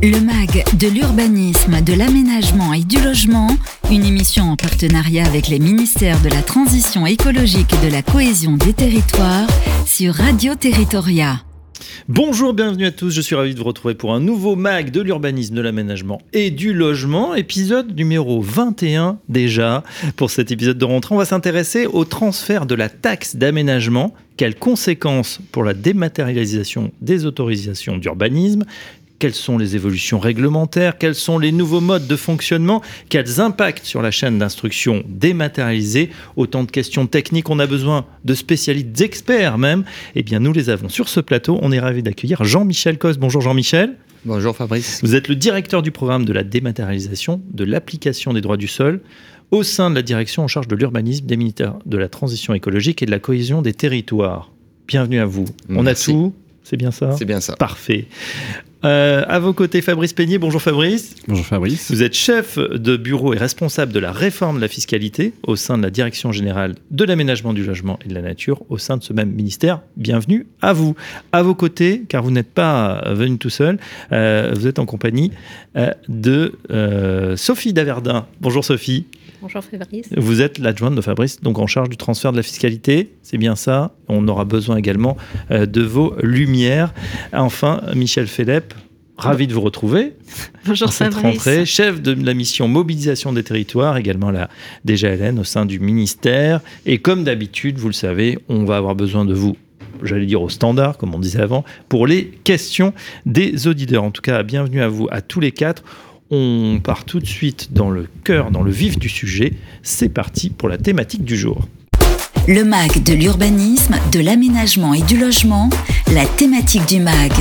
Le MAG de l'urbanisme, de l'aménagement et du logement, une émission en partenariat avec les ministères de la Transition écologique et de la cohésion des territoires sur Radio Territoria. Bonjour, bienvenue à tous, je suis ravi de vous retrouver pour un nouveau MAG de l'urbanisme, de l'aménagement et du logement, épisode numéro 21 déjà. Pour cet épisode de rentrée, on va s'intéresser au transfert de la taxe d'aménagement quelles conséquences pour la dématérialisation des autorisations d'urbanisme? Quelles sont les évolutions réglementaires, quels sont les nouveaux modes de fonctionnement, quels impacts sur la chaîne d'instruction dématérialisée, autant de questions techniques, on a besoin de spécialistes, d'experts même, eh bien nous les avons sur ce plateau, on est ravi d'accueillir Jean-Michel Cos. Bonjour Jean-Michel. Bonjour Fabrice. Vous êtes le directeur du programme de la dématérialisation de l'application des droits du sol au sein de la direction en charge de l'urbanisme des ministères de la transition écologique et de la cohésion des territoires. Bienvenue à vous. On a tout c'est bien ça? C'est bien ça. Parfait. Euh, à vos côtés, Fabrice Peigné. Bonjour Fabrice. Bonjour Fabrice. Vous êtes chef de bureau et responsable de la réforme de la fiscalité au sein de la Direction générale de l'aménagement du logement et de la nature au sein de ce même ministère. Bienvenue à vous. À vos côtés, car vous n'êtes pas venu tout seul, euh, vous êtes en compagnie euh, de Sophie Daverdin. Bonjour Sophie. Bonjour Fabrice. Vous êtes l'adjointe de Fabrice, donc en charge du transfert de la fiscalité, c'est bien ça. On aura besoin également euh, de vos lumières. Enfin, Michel Phélep, ravi de vous retrouver. Bonjour cette rentrée, chef de la mission mobilisation des territoires, également la DGLN au sein du ministère. Et comme d'habitude, vous le savez, on va avoir besoin de vous j'allais dire au standard, comme on disait avant, pour les questions des auditeurs. En tout cas, bienvenue à vous, à tous les quatre. On part tout de suite dans le cœur, dans le vif du sujet. C'est parti pour la thématique du jour. Le MAG de l'urbanisme, de l'aménagement et du logement, la thématique du MAG.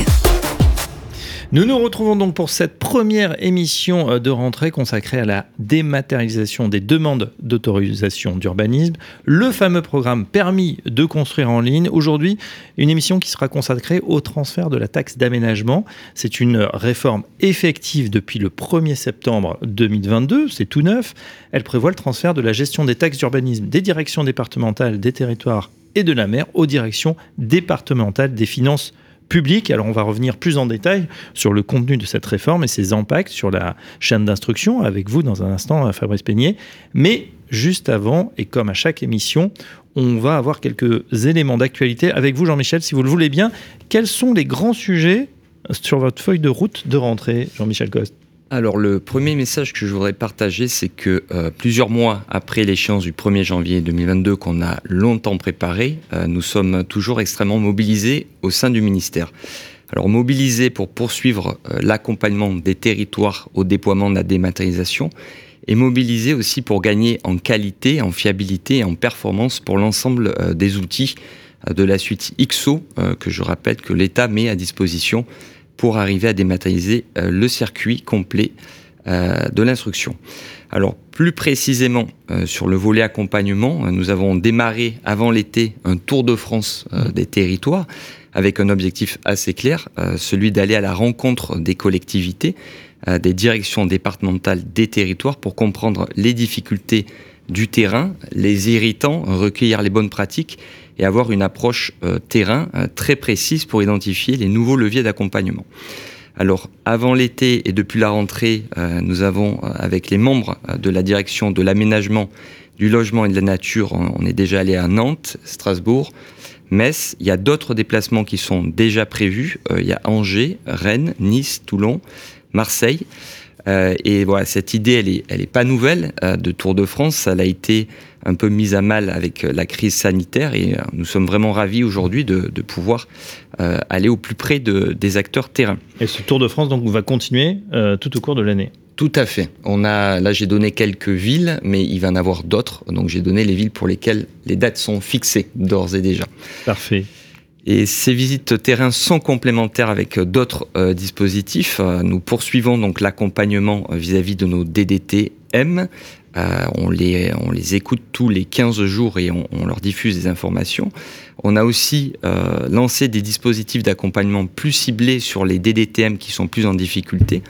Nous nous retrouvons donc pour cette première émission euh, de rentrée consacrée à la dématérialisation des demandes d'autorisation d'urbanisme, le fameux programme permis de construire en ligne. Aujourd'hui, une émission qui sera consacrée au transfert de la taxe d'aménagement. C'est une réforme effective depuis le 1er septembre 2022, c'est tout neuf. Elle prévoit le transfert de la gestion des taxes d'urbanisme des directions départementales des territoires et de la mer aux directions départementales des finances public. Alors on va revenir plus en détail sur le contenu de cette réforme et ses impacts sur la chaîne d'instruction avec vous dans un instant, Fabrice Peignet. Mais juste avant, et comme à chaque émission, on va avoir quelques éléments d'actualité avec vous, Jean-Michel, si vous le voulez bien. Quels sont les grands sujets sur votre feuille de route de rentrée, Jean-Michel Coste? Alors le premier message que je voudrais partager, c'est que euh, plusieurs mois après l'échéance du 1er janvier 2022 qu'on a longtemps préparé, euh, nous sommes toujours extrêmement mobilisés au sein du ministère. Alors mobilisés pour poursuivre euh, l'accompagnement des territoires au déploiement de la dématérialisation et mobilisés aussi pour gagner en qualité, en fiabilité et en performance pour l'ensemble des outils de la suite XO que je rappelle que l'État met à disposition pour arriver à dématérialiser euh, le circuit complet euh, de l'instruction. Alors plus précisément euh, sur le volet accompagnement, nous avons démarré avant l'été un tour de France des territoires avec un objectif assez clair, celui d'aller à la rencontre des collectivités, des directions départementales des territoires pour comprendre les difficultés du terrain, les irritants, recueillir les bonnes pratiques et avoir une approche euh, terrain euh, très précise pour identifier les nouveaux leviers d'accompagnement. Alors, avant l'été et depuis la rentrée, euh, nous avons, avec les membres de la direction de l'aménagement, du logement et de la nature, on est déjà allé à Nantes, Strasbourg, Metz. Il y a d'autres déplacements qui sont déjà prévus. il y a Angers, Rennes, Nice, Toulon, Marseille. et voilà, cette idée, elle est, elle est pas nouvelle de Tour de France. Elle a été un peu mise à mal avec euh, la crise sanitaire et euh, nous sommes vraiment ravis aujourd'hui de, pouvoir euh, aller au plus près de, des acteurs terrain. Et ce Tour de France donc va continuer tout au cours de l'année. Tout à fait. On a là j'ai donné quelques villes, mais il va en avoir d'autres. Donc j'ai donné les villes pour lesquelles les dates sont fixées d'ores et déjà. Parfait. Et ces visites terrain sont complémentaires avec d'autres dispositifs. Nous poursuivons donc l'accompagnement vis-à-vis de nos DDT-M euh, on, les, on les écoute tous les 15 jours et on, leur diffuse des informations. On a aussi euh, lancé des dispositifs d'accompagnement plus ciblés sur les DDTM qui sont plus en difficulté.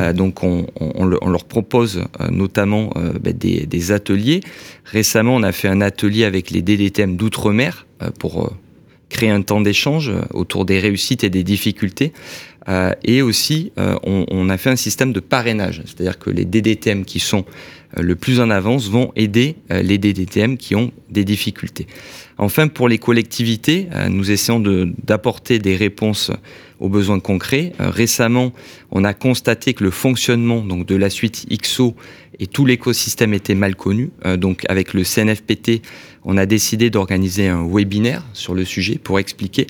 Euh, donc on, leur propose notamment des, des, ateliers. Récemment, on a fait un atelier avec les DDTM d'outre-mer pour créer un temps d'échange autour des réussites et des difficultés et aussi, on, on, a fait un système de parrainage, c'est-à-dire que les DDTM qui sont le plus en avance vont aider les DDTM qui ont des difficultés. Enfin, pour les collectivités, nous essayons d'apporter des réponses aux besoins concrets. récemment, on a constaté que le fonctionnement donc, de la suite XO et tout l'écosystème était mal connu. Euh, donc avec le CNFPT, on a décidé d'organiser un webinaire sur le sujet pour expliquer.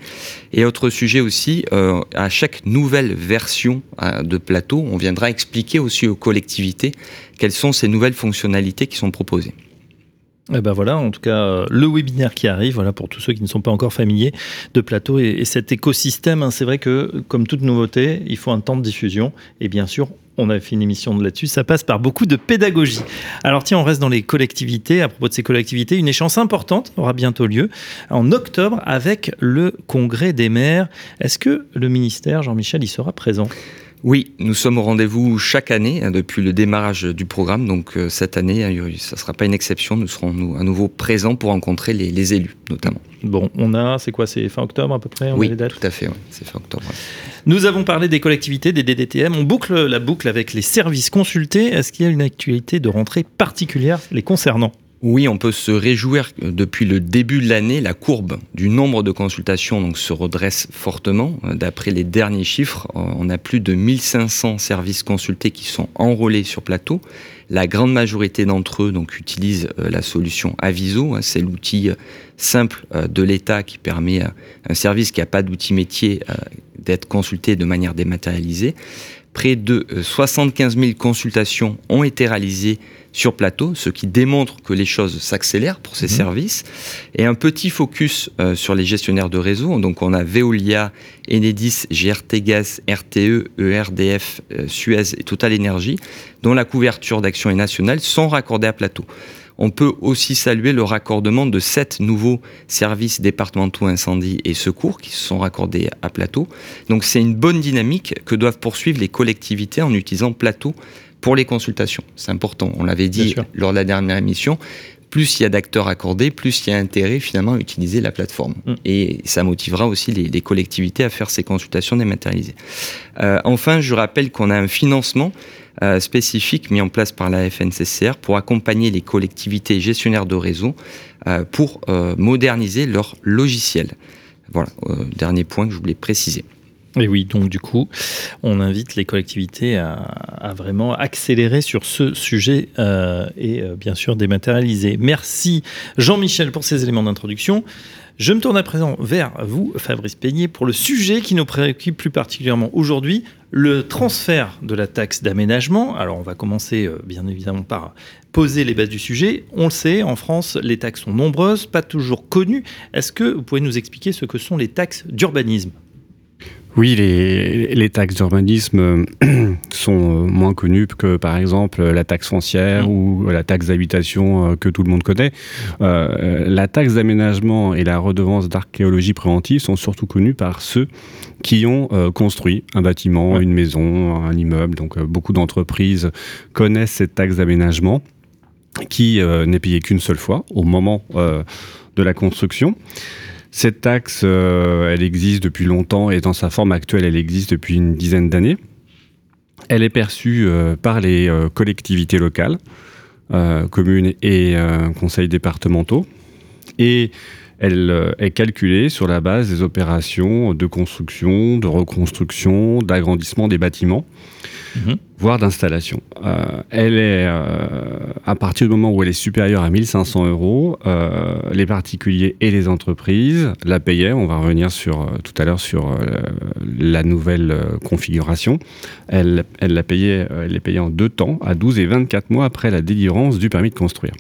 Et autre sujet aussi, euh, à chaque nouvelle version euh, de plateau, on viendra expliquer aussi aux collectivités quelles sont ces nouvelles fonctionnalités qui sont proposées. Eh ben voilà, en tout cas, le webinaire qui arrive, voilà pour tous ceux qui ne sont pas encore familiers de Plateau et, cet écosystème. Hein, c'est vrai que, comme toute nouveauté, il faut un temps de diffusion et bien sûr, on a fait une émission là-dessus, ça passe par beaucoup de pédagogie. Alors tiens, on reste dans les collectivités. À propos de ces collectivités, une échéance importante aura bientôt lieu en octobre avec le congrès des maires. Est-ce que le ministère, Jean-Michel, y sera présent? Oui, nous sommes au rendez-vous chaque année hein, depuis le démarrage du programme. Donc euh, cette année, euh, ça ne sera pas une exception. Nous serons à nouveau présents pour rencontrer les, élus, notamment. Bon, on a, c'est quoi C'est fin octobre à peu près Oui, tout à fait. C'est fin octobre. Nous avons parlé des collectivités, des DDTM. On boucle la boucle avec les services consultés. Est-ce qu'il y a une actualité de rentrée particulière les concernant? Oui, on peut se réjouir depuis le début de l'année, la courbe du nombre de consultations se redresse fortement. D'après les derniers chiffres, euh, on a plus de 1500 services consultés qui sont enrôlés sur plateau. La grande majorité d'entre eux donc, utilisent euh, la solution Aviso. Hein, c'est l'outil euh, simple de l'État qui permet à un service qui n'a pas d'outil métier d'être consulté de manière dématérialisée. Près de 75 000 consultations ont été réalisées sur plateau, ce qui démontre que les choses s'accélèrent pour ces mhm. services. Et un petit focus euh, sur les gestionnaires de réseau. Donc on a Veolia, Enedis, GRT Gaz, RTE, ERDF, euh, Suez et Total Energy, dont la couverture d'action est nationale, sont raccordés à plateau. On peut aussi saluer le raccordement de sept nouveaux services départementaux incendie et secours qui se sont raccordés à Plateau. Donc c'est une bonne dynamique que doivent poursuivre les collectivités en utilisant Plateau pour les consultations. C'est important. On l'avait dit lors de la dernière émission. Plus il y a d'acteurs accordés, plus il y a intérêt finalement à utiliser la plateforme. Mm. Et ça motivera aussi les, collectivités à faire ces consultations dématérialisées. Euh, enfin, je rappelle qu'on a un financement euh, spécifique mis en place par la FNCCR pour accompagner les collectivités gestionnaires de réseau euh, pour moderniser leur logiciel. Voilà, dernier point que je voulais préciser. Et oui, donc du coup, on invite les collectivités à, vraiment accélérer sur ce sujet euh, et euh, bien sûr dématérialiser. Merci Jean-Michel pour ces éléments d'introduction. Je me tourne à présent vers vous, Fabrice Peigné, pour le sujet qui nous préoccupe plus particulièrement aujourd'hui, le transfert de la taxe d'aménagement. Alors on va commencer euh, bien évidemment par poser les bases du sujet. On le sait, en France, les taxes sont nombreuses, pas toujours connues. Est-ce que vous pouvez nous expliquer ce que sont les taxes d'urbanisme? Oui, les, taxes d'urbanisme euh, sont euh, moins connues que par exemple la taxe foncière mm. ou la taxe d'habitation euh, que tout le monde connaît. la taxe d'aménagement et la redevance d'archéologie préventive sont surtout connues par ceux qui ont construit un bâtiment, une maison, un immeuble. Donc beaucoup d'entreprises connaissent cette taxe d'aménagement qui n'est payée qu'une seule fois au moment de la construction. Cette taxe, euh, elle existe depuis longtemps et dans sa forme actuelle, elle existe depuis une dizaine d'années. Elle est perçue euh, par les euh, collectivités locales, communes et conseils départementaux. Et elle est calculée sur la base des opérations de construction, de reconstruction, d'agrandissement des bâtiments. Mhm. voire d'installation. Euh, elle est, euh, à partir du moment où elle est supérieure à 1500 euros, euh, les particuliers et les entreprises la payaient. On va revenir sur, tout à l'heure sur la nouvelle configuration. Elle, elle, la payait, elle les payait en deux temps, à 12 et 24 mois après la délivrance du permis de construire.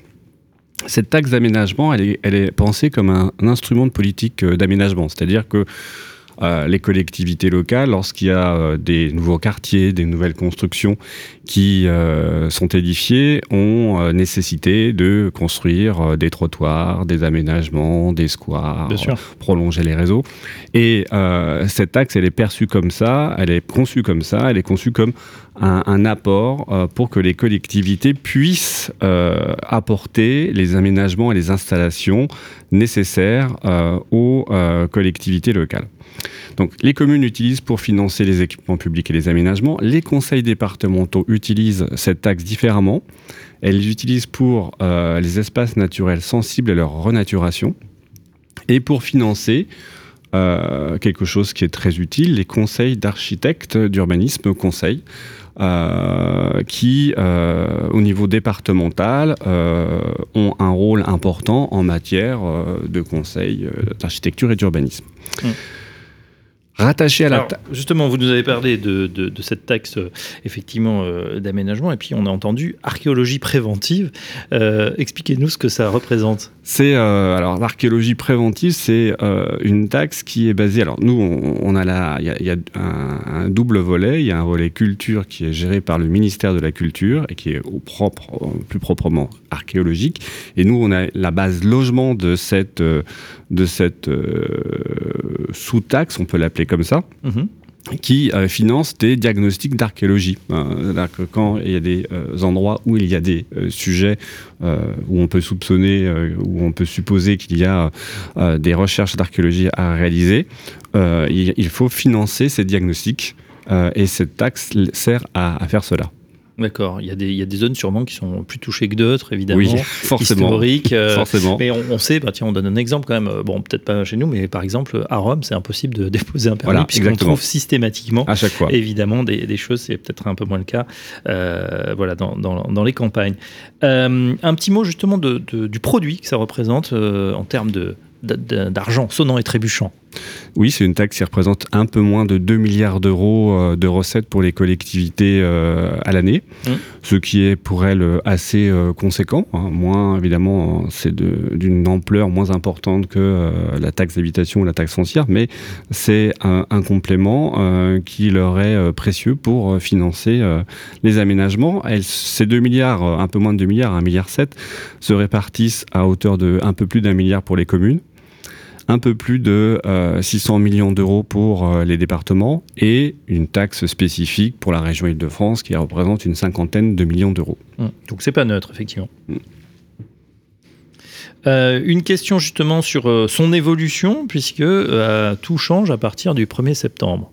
Cette taxe d'aménagement, elle est, pensée comme un, un instrument de politique d'aménagement, c'est-à-dire que euh, les collectivités locales, lorsqu'il y a euh, des nouveaux quartiers, des nouvelles constructions qui euh, sont édifiées, ont nécessité de construire des trottoirs, des aménagements, des squares, prolonger les réseaux. Et cette taxe, elle est perçue comme ça, elle est conçue comme ça, elle est conçue comme un, apport pour que les collectivités puissent apporter les aménagements et les installations nécessaires aux collectivités locales. Donc les communes l'utilisent pour financer les équipements publics et les aménagements. Les conseils départementaux utilisent cette taxe différemment. Elles l'utilisent pour euh, les espaces naturels sensibles et leur renaturation. Et pour financer euh, quelque chose qui est très utile, les conseils d'architectes d'urbanisme conseils. Euh, qui, au niveau départemental, ont un rôle important en matière de conseil d'architecture et d'urbanisme. Mmh. Rattaché à la justement, vous nous avez parlé de, de, cette taxe euh, effectivement euh, d'aménagement et puis on a entendu archéologie préventive. Euh, expliquez-nous ce que ça représente. C'est alors l'archéologie préventive, c'est une taxe qui est basée. Alors nous, on, a là, il y a, un, double volet. Il y a un volet culture qui est géré par le ministère de la Culture et qui est au propre, plus proprement archéologique. Et nous, on a la base logement de cette de cette sous-taxe, on peut l'appeler comme ça. Mhm. qui euh, finance des diagnostics d'archéologie. Euh, quand il y a des euh, endroits où il y a des sujets où on peut soupçonner, où on peut supposer qu'il y a des recherches d'archéologie à réaliser, il, faut financer ces diagnostics et cette taxe sert à faire cela. D'accord. Il, y a des, il y a des zones sûrement qui sont plus touchées que d'autres, évidemment. Oui, forcément. Historiques. Euh, forcément. Mais on, sait, bah, tiens, on donne un exemple quand même. Euh, bon, peut-être pas chez nous, mais par exemple, à Rome, c'est impossible de déposer un permis puisqu'on trouve systématiquement, à chaque fois. évidemment, des, des choses. C'est peut-être un peu moins le cas euh, voilà, dans, dans, dans, les campagnes. un petit mot justement de, du produit que ça représente en termes de, d'argent sonnant et trébuchant. Oui, c'est une taxe qui représente un peu moins de 2 milliards d'euros euh, de recettes pour les collectivités euh, à l'année, mmh. ce qui est pour elles assez euh, conséquent. Hein. Moins, évidemment, c'est d'une ampleur moins importante que la taxe d'habitation ou la taxe foncière, mais c'est un, complément qui leur est précieux pour financer les aménagements. ces 2 milliards, un peu moins de 2 milliards, 1 milliard 7, se répartissent à hauteur de un peu plus d'un milliard pour les communes un peu plus de 600 euh, millions d'euros pour euh, les départements et une taxe spécifique pour la région Île-de-France qui représente une cinquantaine de millions d'euros. Mmh. Donc c'est pas neutre, effectivement. Mmh. Euh, une question justement sur son évolution, puisque tout change à partir du 1er septembre.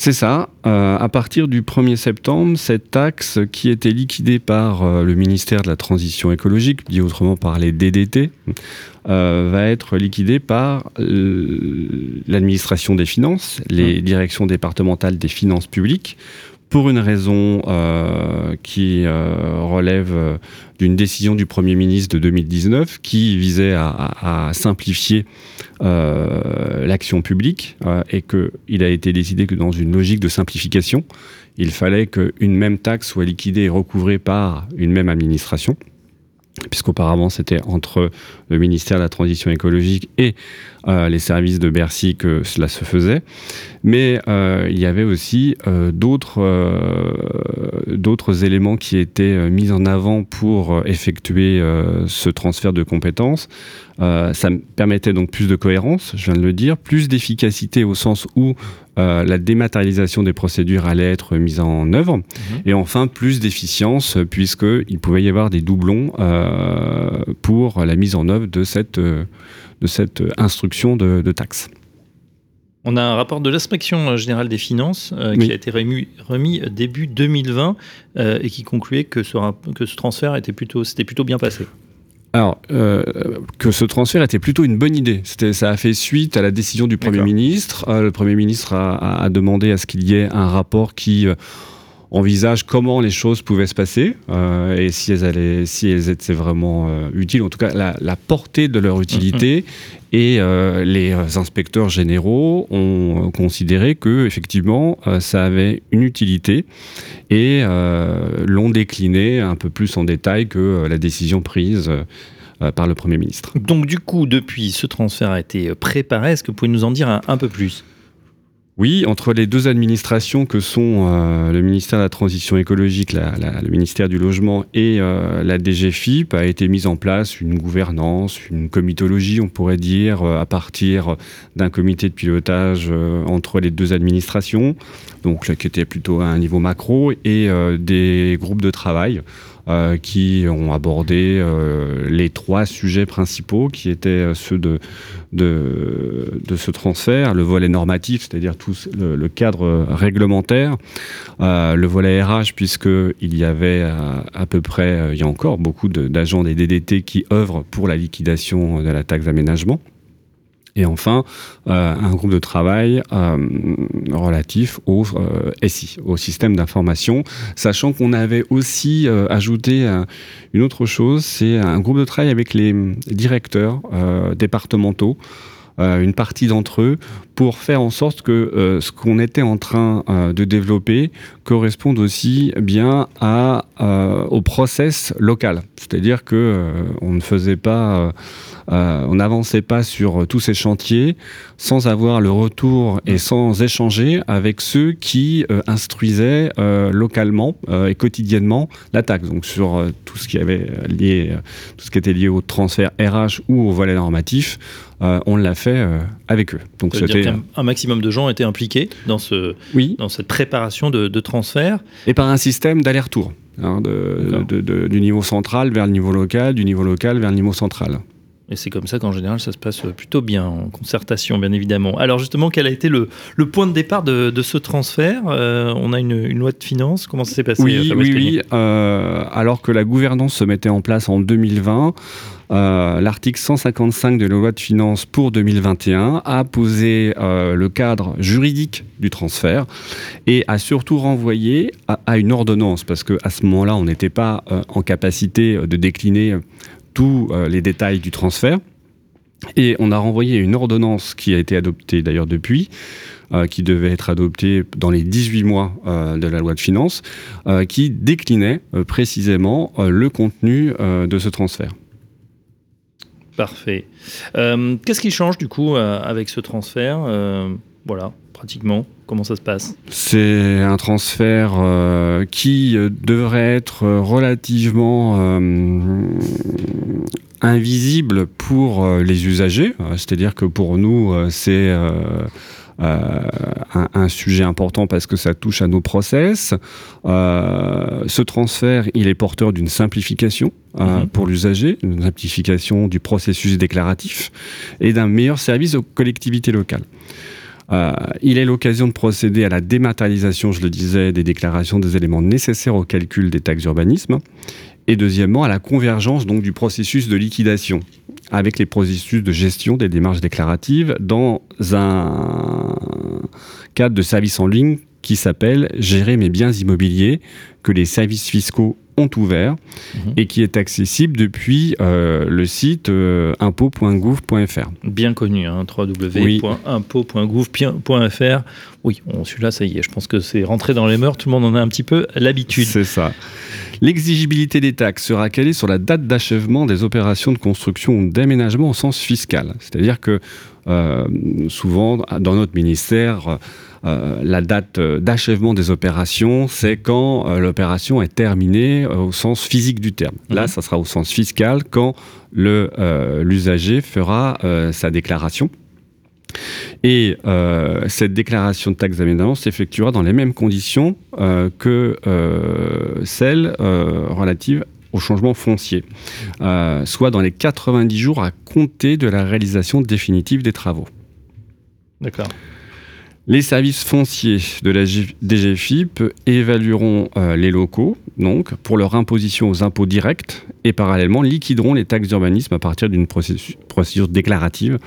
C'est ça. à partir du 1er septembre, cette taxe qui était liquidée par le ministère de la Transition écologique, dit autrement par les DDT, euh, va être liquidé par euh, l'administration des finances, les directions départementales des finances publiques, pour une raison euh, qui relève d'une décision du Premier ministre de 2019 qui visait à, simplifier l'action publique et qu'il a été décidé que dans une logique de simplification, il fallait qu'une même taxe soit liquidée et recouvrée par une même administration puisqu'auparavant c'était entre le ministère de la Transition écologique et euh, les services de Bercy que cela se faisait. Mais euh, il y avait aussi euh, d'autres éléments qui étaient mis en avant pour effectuer ce transfert de compétences. ça permettait donc plus de cohérence, je viens de le dire, plus d'efficacité au sens où la dématérialisation des procédures allait être mise en œuvre, mhm. et enfin plus d'efficience puisqu'il pouvait y avoir des doublons pour la mise en œuvre de cette de cette instruction de, taxes. On a un rapport de l'inspection générale des finances euh, qui a été remis, remis, début 2020 euh, et qui concluait que ce, que ce transfert était plutôt, s'était plutôt bien passé. Alors, euh, que ce transfert était plutôt une bonne idée. Ça a fait suite à la décision du Premier ministre. le Premier ministre a, a demandé à ce qu'il y ait un rapport qui envisage comment les choses pouvaient se passer euh, et si elles, allaient, si elles étaient vraiment euh, utiles, en tout cas la, portée de leur utilité. Mm-hmm. Et euh, les inspecteurs généraux ont considéré que effectivement ça avait une utilité et l'ont décliné un peu plus en détail que la décision prise par le Premier ministre. Donc du coup, depuis, ce transfert a été préparé. Est-ce que vous pouvez nous en dire un peu plus? Oui, entre les deux administrations que sont euh, le ministère de la Transition écologique, le ministère du Logement et euh, la DGFIP, a été mise en place une gouvernance, une comitologie, on pourrait dire, euh, à partir d'un comité de pilotage entre les deux administrations, donc qui était plutôt à un niveau macro, et des groupes de travail qui ont abordé les trois sujets principaux qui étaient ceux de, de, de ce transfert, le volet normatif, c'est-à-dire tout le, cadre réglementaire, le volet RH, puisqu'il y avait à, peu près, il y a encore beaucoup d'agents des DDT qui œuvrent pour la liquidation de la taxe d'aménagement. Et enfin, euh, un groupe de travail euh, relatif au euh, SI, au système d'information, sachant qu'on avait aussi ajouté une autre chose, c'est un groupe de travail avec les directeurs départementaux une partie d'entre eux pour faire en sorte que ce qu'on était en train de développer corresponde aussi bien à, au process local. C'est-à-dire que on ne faisait pas euh, on n'avançait pas sur tous ces chantiers sans avoir le retour et sans échanger avec ceux qui euh, instruisaient euh, localement et quotidiennement la taxe. Donc sur tout ce qui avait lié, tout ce qui était lié au transfert RH ou au volet normatif, on l'a fait avec eux. Donc c'était un, maximum de gens étaient impliqués dans ce, oui. dans cette préparation de, transfert et par un système d'aller-retour. Hein, du niveau central vers le niveau local, du niveau local vers le niveau central. Et c'est comme ça qu'en général, ça se passe plutôt bien, en concertation, bien évidemment. Alors justement, quel a été le, point de départ de, ce transfert? Euh, On a une, loi de finances, comment ça s'est passé Oui, oui, oui. Euh, alors que la gouvernance se mettait en place en 2020, euh, l'article 155 de la loi de finances pour 2021 a posé le cadre juridique du transfert et a surtout renvoyé à, à une ordonnance, parce qu'à ce moment-là, on n'était pas en capacité de décliner tous euh, les détails du transfert. Et on a renvoyé une ordonnance qui a été adoptée d'ailleurs depuis, euh, qui devait être adoptée dans les 18 mois euh, de la loi de finances, qui déclinait précisément le contenu de ce transfert. Parfait. Qu'est-ce qui change du coup avec ce transfert? Voilà, pratiquement Comment ça se passe C'est un transfert euh, qui euh, devrait être relativement euh, invisible pour les usagers. C'est-à-dire que pour nous, c'est un, sujet important parce que ça touche à nos process. ce transfert, il est porteur d'une simplification mhm. pour l'usager, une simplification du processus déclaratif et d'un meilleur service aux collectivités locales. Euh, il est l'occasion de procéder à la dématérialisation, je le disais, des déclarations des éléments nécessaires au calcul des taxes d'urbanisme. Et deuxièmement, à la convergence donc du processus de liquidation avec les processus de gestion des démarches déclaratives dans un cadre de service en ligne qui s'appelle Gérer mes biens immobiliers, que les services fiscaux ont ouvert mhm. et qui est accessible depuis euh, le site euh, impôt.gouv.fr. Bien connu, hein, www.impôt.gouv.fr. Oui, celui-là, ça y est, je pense que c'est rentré dans les mœurs, tout le monde en a un petit peu l'habitude. C'est ça. L'exigibilité des taxes sera calée sur la date d'achèvement des opérations de construction ou d'aménagement au sens fiscal. C'est-à-dire que euh, souvent, dans notre ministère, euh, la date euh, d'achèvement des opérations, c'est quand euh, l'opération est terminée au sens physique du terme. Là, mhm. ça sera au sens fiscal quand l'usager fera sa déclaration. Et cette déclaration de taxe d'aménagement s'effectuera dans les mêmes conditions que celles relatives au changement foncier, soit dans les 90 jours à compter de la réalisation définitive des travaux. D'accord. Les services fonciers de la DGFIP évalueront euh, les locaux donc, pour leur imposition aux impôts directs et parallèlement liquideront les taxes d'urbanisme à partir d'une procédure déclarative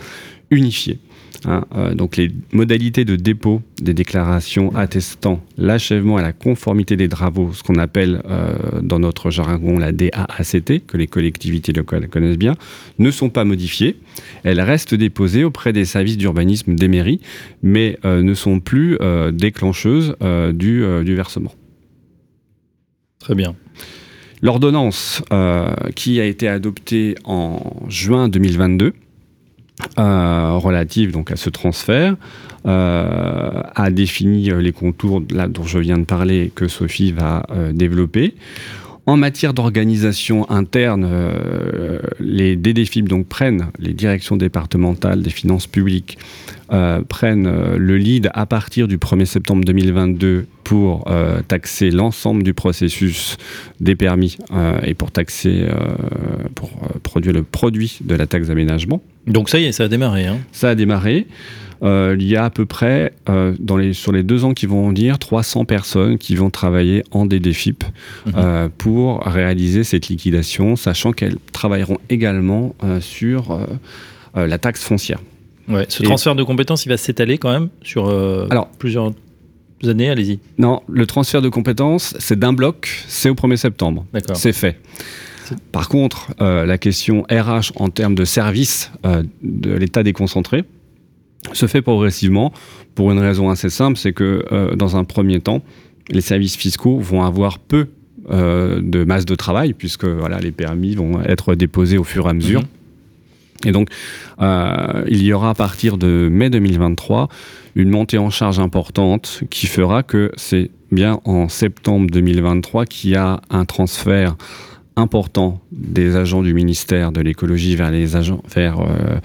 unifiée. Hein, euh, donc les modalités de dépôt des déclarations attestant l'achèvement et la conformité des travaux, ce qu'on appelle euh, dans notre jargon la DAACT, que les collectivités locales connaissent bien, ne sont pas modifiées. Elles restent déposées auprès des services d'urbanisme des mairies, mais euh, ne sont plus déclencheuses du, du versement. Très bien. L'ordonnance qui a été adoptée en juin 2022 euh, relative donc à ce transfert euh, a défini euh, les contours dont je viens de parler que Sophie va développer. En matière d'organisation interne, les DDFIP donc prennent les directions départementales des finances publiques prennent le lead à partir du 1er septembre 2022 pour taxer l'ensemble du processus des permis et pour taxer, pour produire le produit de la taxe d'aménagement. Donc ça y est, ça a démarré. Hein. Ça a démarré. Euh, il y a à peu près, euh, dans les, sur les deux ans qui vont dire, 300 personnes qui vont travailler en DDFIP mhm. euh, pour réaliser cette liquidation, sachant qu'elles travailleront également sur la taxe foncière. Ouais, ce transfert de compétences, il va s'étaler quand même sur Alors, plusieurs années, allez-y. Non, le transfert de compétences, c'est d'un bloc, c'est au 1er septembre. C'est fait. Par contre, la question RH en termes de service de l'État déconcentré, se fait progressivement pour une raison assez simple, c'est que euh, dans un premier temps, les services fiscaux vont avoir peu euh, de masse de travail puisque voilà, les permis vont être déposés au fur et à mesure. Mhm. Et donc, euh, il y aura à partir de mai 2023 une montée en charge importante qui fera que c'est bien en septembre 2023 qu'il y a un transfert important des agents du ministère de l'écologie vers les agents vers euh,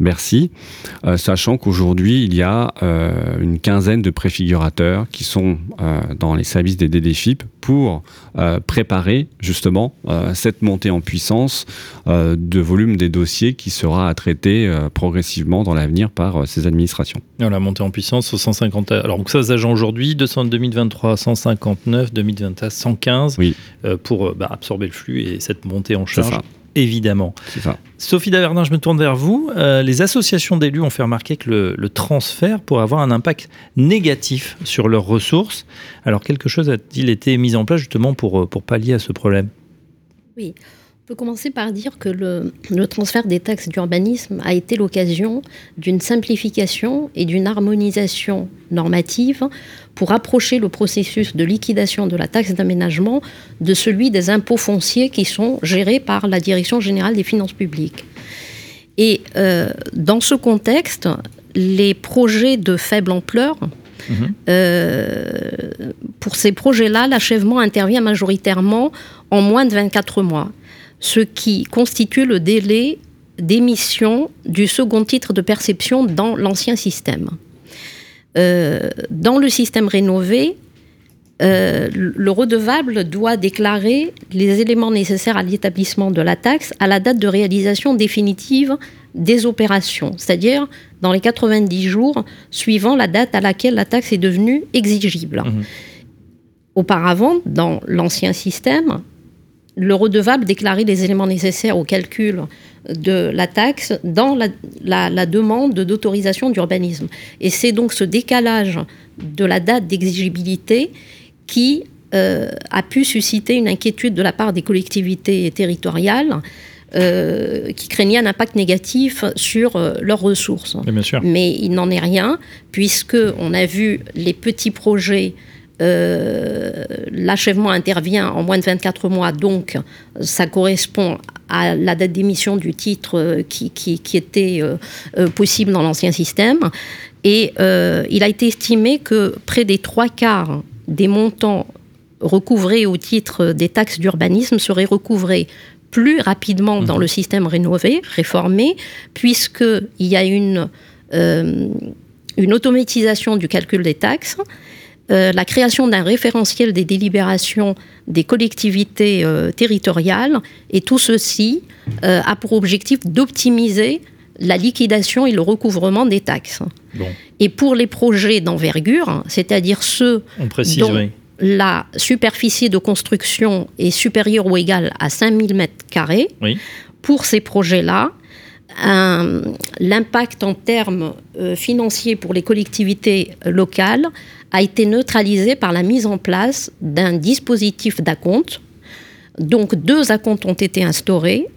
Bercy, euh, sachant qu'aujourd'hui il y a euh, une quinzaine de préfigurateurs qui sont dans les services des DDFIP pour préparer justement cette montée en puissance de volume des dossiers qui sera à traiter progressivement dans l'avenir par ces administrations. la montée en puissance aux 150 alors donc ça agents aujourd'hui 200 2023 159 2021 115 oui. pour bah, absorber le flux et cette montée en charge. Évidemment. Ça. Sophie Daverdin, je me tourne vers vous. Euh, les associations d'élus ont fait remarquer que le, transfert pourrait avoir un impact négatif sur leurs ressources. Alors, quelque chose a-t-il été mis en place justement pour, euh, pour pallier à ce problème? Oui. On peut commencer par dire que le, le transfert des taxes d'urbanisme a été l'occasion d'une simplification et d'une harmonisation normative pour rapprocher le processus de liquidation de la taxe d'aménagement de celui des impôts fonciers qui sont gérés par la Direction générale des finances publiques. Et euh, dans ce contexte, les projets de faible ampleur, mhm. euh, pour ces projets-là, l'achèvement intervient majoritairement en moins de 24 mois, ce qui constitue le délai d'émission du second titre de perception dans l'ancien système. Euh, dans le système rénové, euh, le redevable doit déclarer les éléments nécessaires à l'établissement de la taxe à la date de réalisation définitive des opérations, c'est-à-dire dans les 90 jours suivant la date à laquelle la taxe est devenue exigible. Mmh. Auparavant, dans l'ancien système, le redevable déclarait les éléments nécessaires au calcul de la taxe dans la, demande d'autorisation d'urbanisme. Et c'est donc ce décalage de la date d'exigibilité qui euh, a pu susciter une inquiétude de la part des collectivités territoriales euh, qui craignaient un impact négatif sur euh, leurs ressources. Mais il n'en est rien, puisque on a vu les petits projets l'achèvement intervient en moins de 24 mois, donc ça correspond à la date d'émission du titre euh, qui, qui, était euh, euh, possible dans l'ancien système. Et il a été estimé que près des trois quarts des montants recouvrés au titre des taxes d'urbanisme seraient recouvrés plus rapidement dans mhm. le système rénové, réformé, puisqu'il y a une, une automatisation du calcul des taxes, la création d'un référentiel des délibérations des collectivités euh, territoriales. Et tout ceci euh, a pour objectif d'optimiser la liquidation et le recouvrement des taxes. Et pour les projets d'envergure, c'est-à-dire ceux dont la superficie de construction est supérieure ou égale à 5000 m2, pour ces projets-là, l'impact en termes euh, financiers pour les collectivités locales a été neutralisé par la mise en place d'un dispositif d'acompte. Donc deux acomptes ont été instaurés,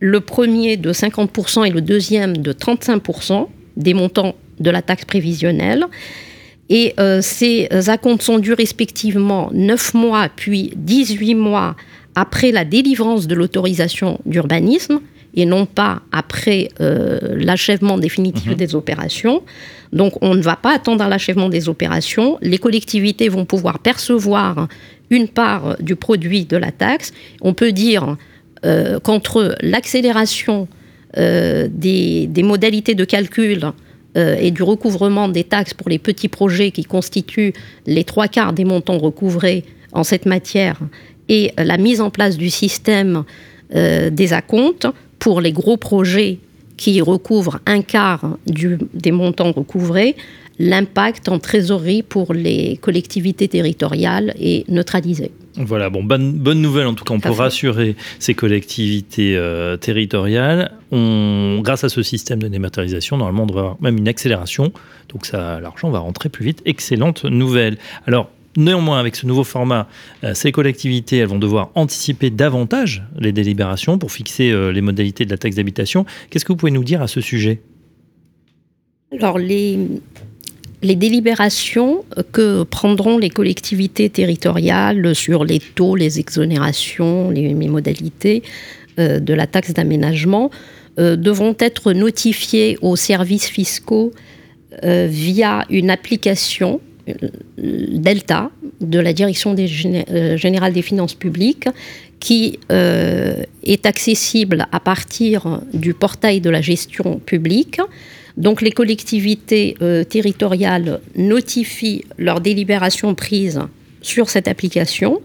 le premier de 50% et le deuxième de 35% des montants de la taxe prévisionnelle. Et euh, ces acomptes sont dus respectivement 9 mois puis 18 mois après la délivrance de l'autorisation d'urbanisme et non pas après euh, l'achèvement définitif mhm. des opérations. Donc on ne va pas attendre l'achèvement des opérations. Les collectivités vont pouvoir percevoir une part du produit de la taxe. On peut dire euh, qu'entre l'accélération euh, des, modalités de calcul et du recouvrement des taxes pour les petits projets qui constituent les trois quarts des montants recouvrés en cette matière et la mise en place du système des acomptes pour les gros projets qui recouvrent un quart des montants recouvrés, l'impact en trésorerie pour les collectivités territoriales est neutralisé. Voilà, bon, bonne, bonne nouvelle en tout cas, on peut rassurer ces collectivités euh, territoriales. On, grâce à ce système de dématérialisation, normalement, on devrait avoir même une accélération, donc ça, l'argent va rentrer plus vite. Excellente nouvelle. Alors, Néanmoins, avec ce nouveau format, euh, ces collectivités vont devoir anticiper davantage les délibérations pour fixer euh, les modalités de la taxe d'habitation. Qu'est-ce que vous pouvez nous dire à ce sujet? Alors, les, délibérations que prendront les collectivités territoriales sur les taux, les exonérations, les, modalités euh, de la taxe d'aménagement devront être notifiées aux services fiscaux via une application Delta de la Direction générale des finances publiques qui est accessible à partir du portail de la gestion publique donc les collectivités euh, territoriales notifient leurs délibérations prises sur cette application.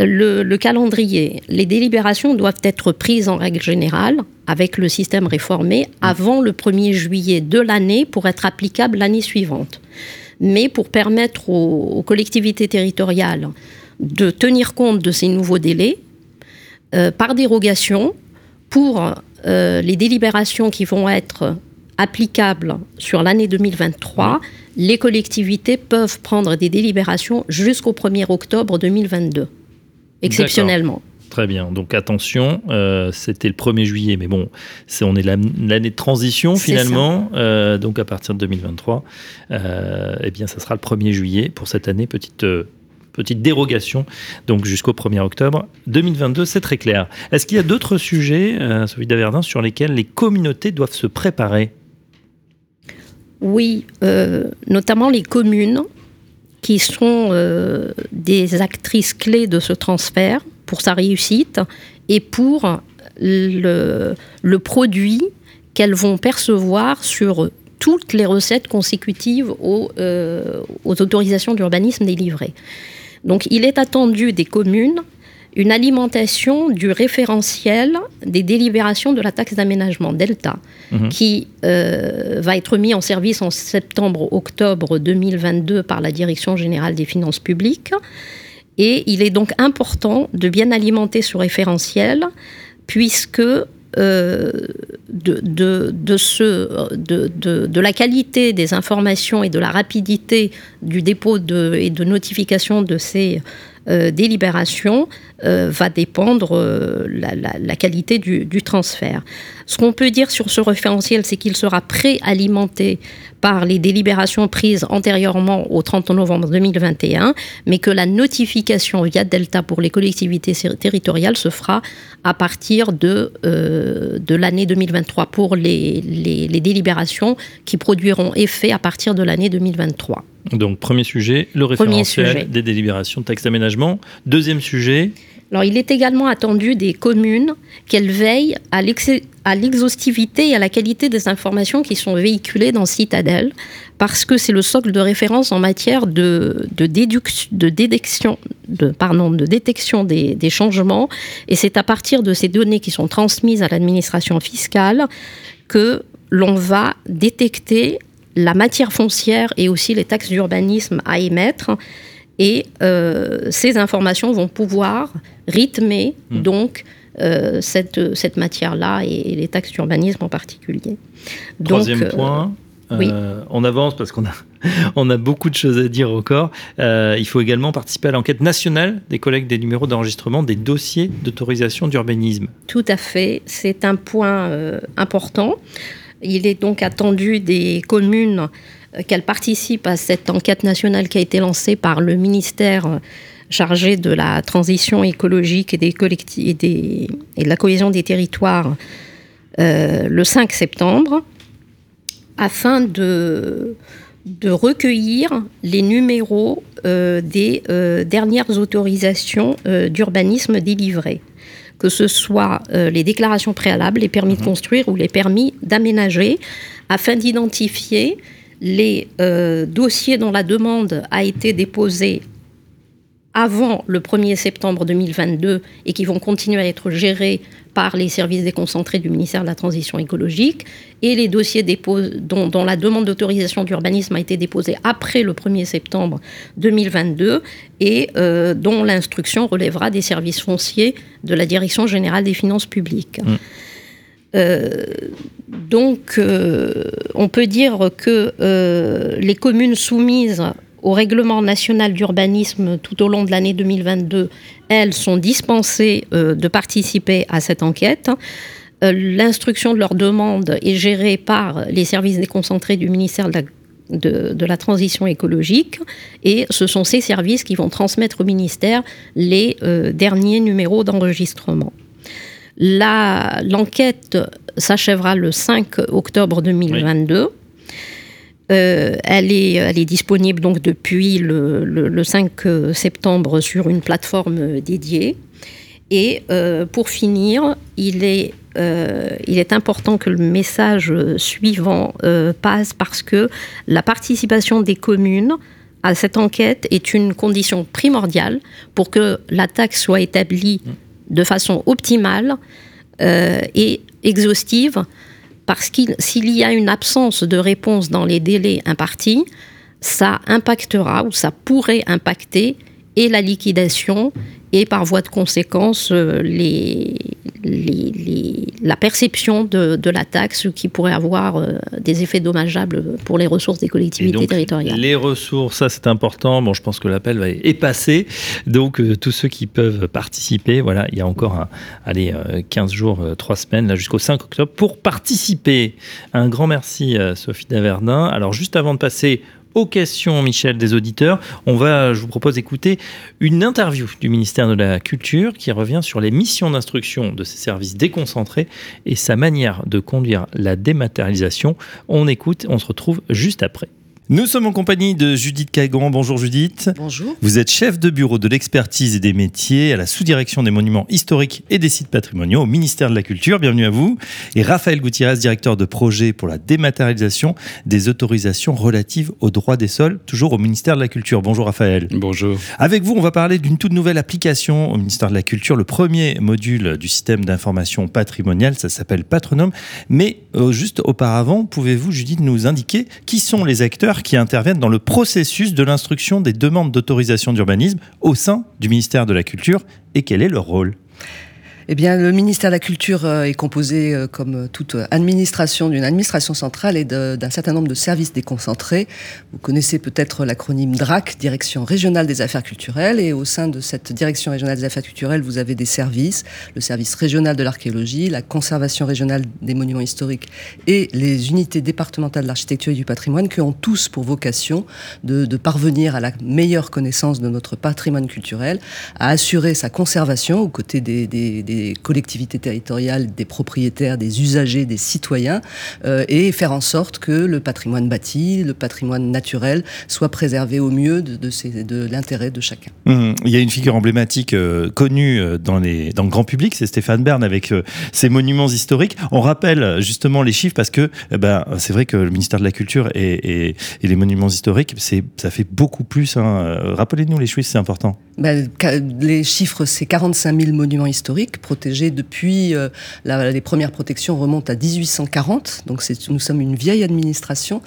Le, calendrier, les délibérations doivent être prises en règle générale avec le système réformé avant le 1er juillet de l'année pour être applicables l'année suivante. Mais pour permettre aux, collectivités territoriales de tenir compte de ces nouveaux délais, euh, par dérogation, pour euh, les délibérations qui vont être applicable sur l'année 2023, les collectivités peuvent prendre des délibérations jusqu'au 1er octobre 2022, exceptionnellement. Très bien. Donc attention, euh, c'était le 1er juillet, mais bon, c'est on est l'année de transition finalement. Euh, donc à partir de 2023, euh, eh bien, ça sera le 1er juillet pour cette année. Petite petite dérogation, donc jusqu'au 1er octobre 2022, c'est très clair. Est-ce qu'il y a d'autres sujets, celui d'Averdin, sur lesquels les communautés doivent se préparer? Oui, notamment les communes qui sont des actrices clés de ce transfert pour sa réussite et pour le, produit qu'elles vont percevoir sur toutes les recettes consécutives aux, euh, aux autorisations d'urbanisme délivrées. Donc il est attendu des communes une alimentation du référentiel des délibérations de la taxe d'aménagement Delta, mhm. qui euh, va être mis en service en septembre-octobre 2022 par la Direction générale des finances publiques. Et il est donc important de bien alimenter ce référentiel, puisque euh, de, de, la qualité des informations et de la rapidité du dépôt et de notification de ces euh, délibération euh, va dépendre euh, la, qualité du, transfert. Ce qu'on peut dire sur ce référentiel, c'est qu'il sera préalimenté par les délibérations prises antérieurement au 30 novembre 2021, mais que la notification via Delta pour les collectivités territoriales se fera à partir de, de l'année 2023 pour les délibérations qui produiront effet à partir de l'année 2023. Donc, premier sujet, le référentiel des délibérations de taxes d'aménagement. Deuxième sujet. Alors, il est également attendu des communes qu'elles veillent à l'exhaustivité et à la qualité des informations qui sont véhiculées dans Citadel, parce que c'est le socle de référence en matière de, de, de, détection, de, pardon, de détection des, des changements. Et c'est à partir de ces données qui sont transmises à l'administration fiscale que l'on va détecter la matière foncière et aussi les taxes d'urbanisme à émettre. Et euh, ces informations vont pouvoir rythmer hmm. donc euh, cette, cette matière-là et, les taxes d'urbanisme en particulier. Troisième euh, point. on avance parce qu'on a, on a beaucoup de choses à dire encore. il faut également participer à l'enquête nationale des collègues des numéros d'enregistrement des dossiers d'autorisation d'urbanisme. Tout à fait, c'est un point important. Il est donc attendu des communes euh, qu'elles participent à cette enquête nationale qui a été lancée par le ministère euh, chargé de la transition écologique et, de la cohésion des territoires euh, le 5 septembre, afin de recueillir les numéros des dernières autorisations d'urbanisme délivrées que ce soit euh, les déclarations préalables, les permis de mhm. construire ou les permis d'aménager, afin d'identifier les euh, dossiers dont la demande a été déposée avant le 1er septembre 2022 et qui vont continuer à être gérés par les services déconcentrés du ministère de la Transition écologique et les dossiers dont, dont, la demande d'autorisation d'urbanisme a été déposée après le 1er septembre 2022 et euh, dont l'instruction relèvera des services fonciers de la Direction générale des finances publiques. Mmh. Euh, donc, euh, on peut dire que les communes soumises au règlement national d'urbanisme tout au long de l'année 2022, elles sont dispensées euh, de participer à cette enquête. Euh, l'instruction de leur demande est gérée par les services déconcentrés du ministère de la, Transition écologique et ce sont ces services qui vont transmettre au ministère les euh, derniers numéros d'enregistrement. L'enquête s'achèvera le 5 octobre 2022. Euh, elle, est, elle est disponible donc depuis le, 5 euh, septembre sur une plateforme dédiée. Et euh, pour finir, il est, il est important que le message suivant passe parce que la participation des communes à cette enquête est une condition primordiale pour que la taxe soit établie de façon optimale et exhaustive parce que s'il y a une absence de réponse dans les délais impartis, ça impactera ou ça pourrait impacter et la liquidation et par voie de conséquence euh, les, la perception de, la taxe qui pourrait avoir euh, des effets dommageables pour les ressources des collectivités territoriales. Les ressources, ça c'est important. Bon, je pense que l'appel va est passé. Donc euh, tous ceux qui peuvent participer, voilà, il y a encore un, allez, 15 jours, 3 semaines, là jusqu'au 5 octobre pour participer. Un grand merci Sophie Daverdin. Alors juste avant de passer aux questions, Michel, des auditeurs. On va, je vous propose d'écouter une interview du ministère de la Culture qui revient sur les missions d'instruction de ces services déconcentrés et sa manière de conduire la dématérialisation. On écoute, on se retrouve juste après. Nous sommes en compagnie de Judith Cagan. Bonjour Judith. Bonjour. Vous êtes chef de bureau de l'expertise et des métiers à la sous-direction des monuments historiques et des sites patrimoniaux au ministère de la Culture. Bienvenue à vous. Et Raphaël Gutiérrez, directeur de projet pour la dématérialisation des autorisations relatives aux droits des sols, toujours au ministère de la Culture. Bonjour Raphaël. Bonjour. Avec vous, on va parler d'une toute nouvelle application au ministère de la Culture, le premier module du système d'information patrimoniale, ça s'appelle Patronome. Mais euh, juste auparavant, pouvez-vous, Judith, nous indiquer qui sont les acteurs qui interviennent dans le processus de l'instruction des demandes d'autorisation d'urbanisme au sein du ministère de la Culture et quel est leur rôle? Eh bien, le ministère de la Culture euh, est composé, euh, comme toute administration, d'une administration centrale et d'un certain nombre de services déconcentrés. Vous connaissez peut-être l'acronyme DRAC, Direction régionale des affaires culturelles. Et au sein de cette Direction régionale des affaires culturelles, vous avez des services, le service régional de l'archéologie, la conservation régionale des monuments historiques et les unités départementales de l'architecture et du patrimoine qui ont tous pour vocation de, parvenir à la meilleure connaissance de notre patrimoine culturel, à assurer sa conservation aux côtés des des collectivités territoriales, des propriétaires, des usagers, des citoyens, euh, et faire en sorte que le patrimoine bâti, le patrimoine naturel soit préservé au mieux de, de, l'intérêt de chacun. Mmh. il y a une figure emblématique euh, connue euh, dans, les, dans le grand public, c'est Stéphane Bern avec ses monuments historiques. On rappelle justement les chiffres parce que eh ben, c'est vrai que le ministère de la Culture et, et, les monuments historiques, ça fait beaucoup plus. Hein. Rappelez-nous les chiffres, c'est important. Ben, les chiffres, c'est 45 000 monuments historiques protégés depuis euh, les premières protections remontent à 1840. Donc nous sommes une vieille administration.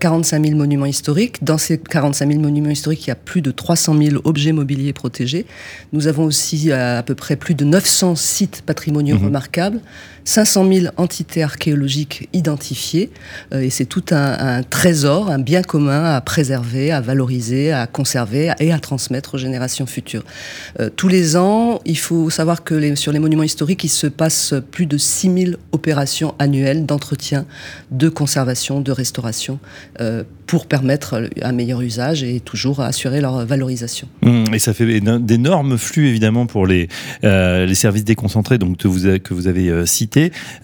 45 euh, 000 monuments historiques. Dans ces 45 000 monuments historiques, il y a plus de 300 000 objets mobiliers protégés. Nous avons aussi euh, à, peu près plus de 900 sites patrimoniaux mmh. remarquables. 500 000 entités archéologiques identifiées. Euh, et c'est tout un, trésor, un bien commun à préserver, à valoriser, à conserver et à transmettre aux générations futures. Euh, tous les ans, il faut savoir que sur les monuments historiques, il se passe plus de 6 000 opérations annuelles d'entretien, de conservation, de restauration euh, pour permettre un meilleur usage et toujours assurer leur valorisation. Mmh, et ça fait d'énormes flux évidemment pour les, les services déconcentrés donc, que, vous, que vous avez cités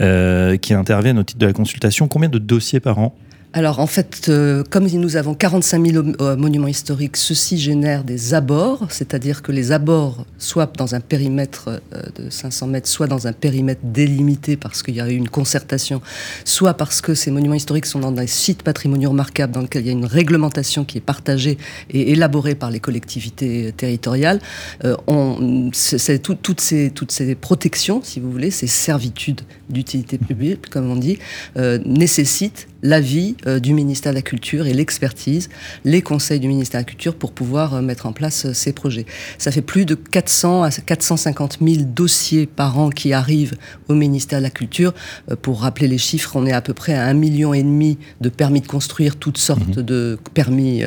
euh, qui interviennent au titre de la consultation. Combien de dossiers par an alors en fait, euh, comme nous avons 45 000 euh, monuments historiques, ceci génère des abords, c'est-à-dire que les abords, soit dans un périmètre euh, de 500 mètres, soit dans un périmètre délimité parce qu'il y a eu une concertation, soit parce que ces monuments historiques sont dans des sites patrimoniaux remarquables dans lesquels il y a une réglementation qui est partagée et élaborée par les collectivités territoriales. toutes ces protections, si vous voulez, ces servitudes d'utilité publique, comme on dit, nécessitent l'avis euh, du ministère de la Culture et l'expertise, les conseils du ministère de la Culture pour pouvoir euh, mettre en place euh, ces projets. Ça fait plus de 400 à 450 000 dossiers par an qui arrivent au ministère de la Culture. pour rappeler les chiffres, on est à peu près à un million et demi de permis de construire, toutes sortes mhm. de permis,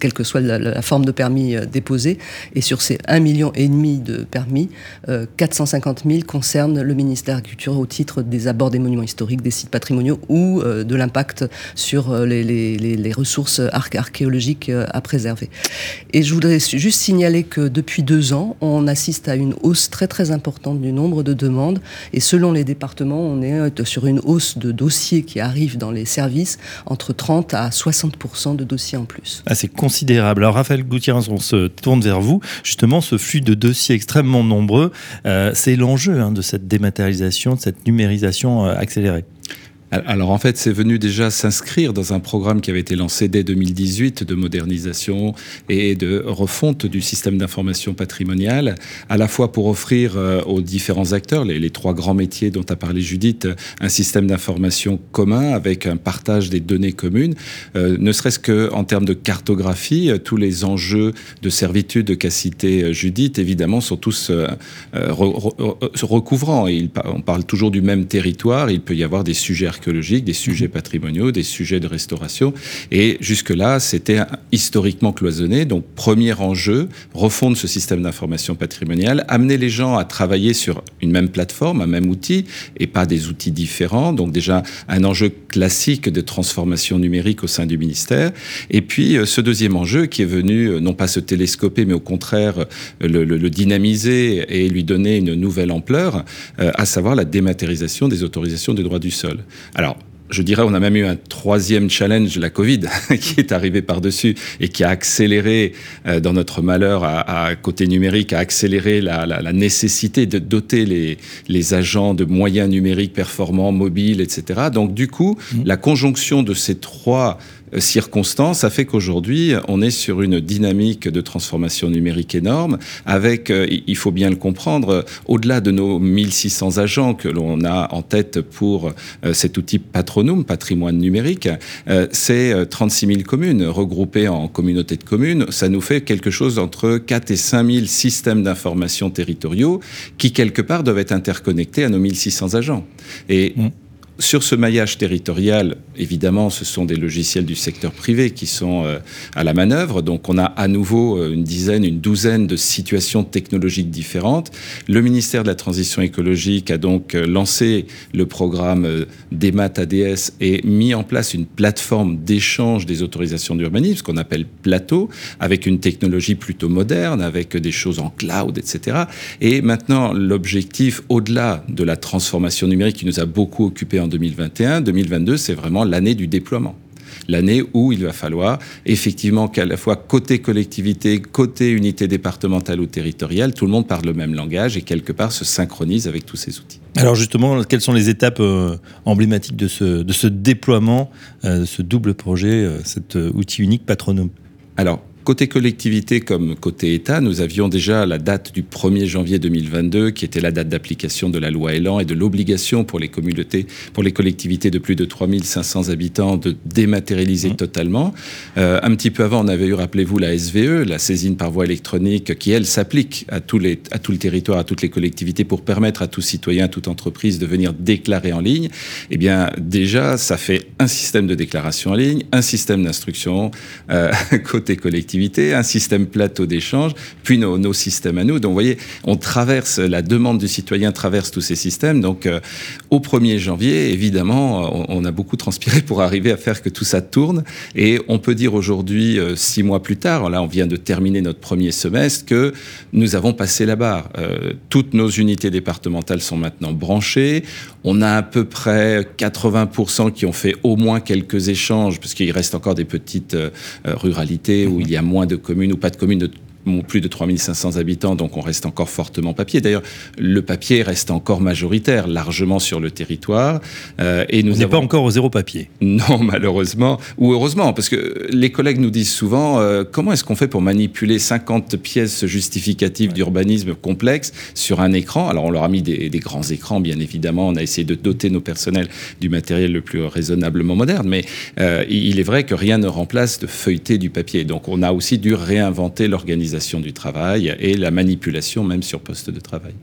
quelle que soit la, forme de permis déposé. Et sur ces un million et demi de permis, 450 000 concernent le ministère de la Culture au titre des abords des monuments historiques, des sites patrimoniaux ou de l'impact sur euh, les, ressources archéologiques euh, à préserver. Et je voudrais juste signaler que depuis deux ans, on assiste à une hausse très très importante du nombre de demandes. Et selon les départements, on est euh, sur une hausse de dossiers qui arrivent dans les services, entre 30 à 60% de dossiers en plus. Ah, c'est considérable. Alors Raphaël Gutiérrez, on se tourne vers vous. Justement, ce flux de dossiers extrêmement nombreux, c'est l'enjeu hein, de cette dématérialisation, de cette numérisation accélérée. Alors en fait, c'est venu déjà s'inscrire dans un programme qui avait été lancé dès 2018 de modernisation et de refonte du système d'information patrimoniale, à la fois pour offrir euh, aux différents acteurs, les, trois grands métiers dont a parlé Judith, un système d'information commun avec un partage des données communes, euh, ne serait-ce qu'en termes de cartographie, euh, tous les enjeux de servitude qu'a cité Judith, évidemment, sont tous recouvrants. Et on parle toujours du même territoire, il peut y avoir des sujets des sujets patrimoniaux, des sujets de restauration. Et jusque-là, c'était historiquement cloisonné. Donc, premier enjeu, refondre ce système d'information patrimoniale, amener les gens à travailler sur une même plateforme, un même outil, et pas des outils différents. Donc, déjà, un enjeu classique de transformation numérique au sein du ministère. Et puis, euh, ce deuxième enjeu qui est venu, euh, non pas se télescoper, mais au contraire, euh, le, dynamiser et lui donner une nouvelle ampleur, à savoir la dématérialisation des autorisations de droit du sol. Alors, je dirais, on a même eu un troisième challenge, la Covid, qui est arrivé par-dessus et qui a accéléré, euh, dans notre malheur à, côté numérique, a accéléré la, nécessité de doter les, les, agents de moyens numériques performants, mobiles, etc. Donc, du coup, mmh. la conjonction de ces trois circonstances a fait qu'aujourd'hui, on est sur une dynamique de transformation numérique énorme, avec, euh, il faut bien le comprendre, euh, au-delà de nos 1600 agents que l'on a en tête pour cet outil Patronum, patrimoine numérique, c'est 36 000 communes regroupées en communautés de communes. Ça nous fait quelque chose entre 4 et 5 000 systèmes d'information territoriaux qui, quelque part, doivent être interconnectés à nos 1600 agents. Et mmh. Sur ce maillage territorial, évidemment, ce sont des logiciels du secteur privé qui sont euh, à la manœuvre. Donc, on a à nouveau euh, une dizaine, une douzaine de situations technologiques différentes. Le ministère de la Transition écologique a donc euh, lancé le programme DEMAT ADS et mis en place une plateforme d'échange des autorisations d'urbanisme, ce qu'on appelle plateau, avec une technologie plutôt moderne, avec des choses en cloud, etc. Et maintenant, l'objectif, au-delà de la transformation numérique qui nous a beaucoup occupé en 2021. 2022, c'est vraiment l'année du déploiement l'année où il va falloir effectivement qu'à la fois côté collectivité, côté unité départementale ou territoriale, tout le monde parle le même langage et quelque part se synchronise avec tous ces outils. Alors justement, quelles sont les étapes euh, emblématiques de ce, de ce déploiement, euh, de ce double projet, euh, cet outil unique Patronome Alors, Côté collectivité comme côté État, nous avions déjà la date du 1er janvier 2022, qui était la date d'application de la loi Elan et de l'obligation pour les communautés, pour les collectivités de plus de 3500 habitants de dématérialiser mmh. totalement. Euh, un petit peu avant, on avait eu, rappelez-vous, la SVE, la saisine par voie électronique, qui, elle, s'applique à, tous les, à tout le territoire, à toutes les collectivités pour permettre à tout citoyen, à toute entreprise de venir déclarer en ligne. Eh bien, déjà, ça fait un système de déclaration en ligne, un système d'instruction euh, côté collectivité un système plateau d'échange, puis nos, systèmes à nous. Donc, vous voyez, on traverse, la demande du citoyen traverse tous ces systèmes. Donc, euh, au 1er janvier, évidemment, on, a beaucoup transpiré pour arriver à faire que tout ça tourne. Et on peut dire aujourd'hui, euh, six mois plus tard, là, on vient de terminer notre premier semestre, que nous avons passé la barre. Euh, toutes nos unités départementales sont maintenant branchées. On a à peu près 80% qui ont fait au moins quelques échanges, parce qu'il reste encore des petites ruralités où il y a moins de communes ou pas de communes de plus de 3500 habitants, donc on reste encore fortement papier. D'ailleurs, le papier reste encore majoritaire, largement sur le territoire. Euh, et nous on n'est pas encore au zéro papier. Non, malheureusement, ou heureusement, parce que les collègues nous disent souvent euh, comment est-ce qu'on fait pour manipuler 50 pièces justificatives ouais. d'urbanisme complexe sur un écran? Alors on leur a mis des, des, grands écrans, bien évidemment, on a essayé de doter nos personnels du matériel le plus raisonnablement moderne, mais euh, il est vrai que rien ne remplace de feuilleter du papier. Donc on a aussi dû réinventer l'organisation du travail et la manipulation même sur poste de travail.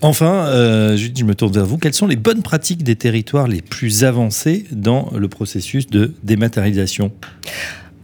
Enfin, euh, je me tourne vers vous. Quelles sont les bonnes pratiques des territoires les plus avancés dans le processus de dématérialisation?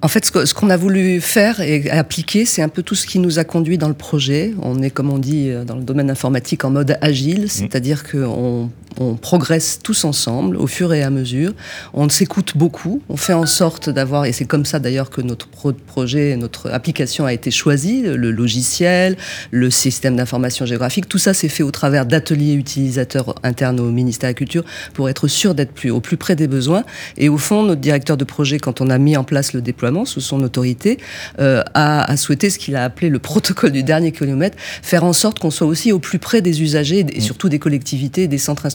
En fait, ce qu'on a voulu faire et appliquer, c'est un peu tout ce qui nous a conduit dans le projet. On est, comme on dit dans le domaine informatique, en mode agile, mmh. c'est-à-dire qu'on on progresse tous ensemble au fur et à mesure. On s'écoute beaucoup. On fait en sorte d'avoir, et c'est comme ça d'ailleurs que notre pro projet, notre application a été choisie, le logiciel, le système d'information géographique. Tout ça s'est fait au travers d'ateliers utilisateurs internes au ministère de la Culture pour être sûr d'être plus, au plus près des besoins. Et au fond, notre directeur de projet, quand on a mis en place le déploiement sous son autorité, euh, a, a souhaité ce qu'il a appelé le protocole du dernier kilomètre, faire en sorte qu'on soit aussi au plus près des usagers et surtout des collectivités des centres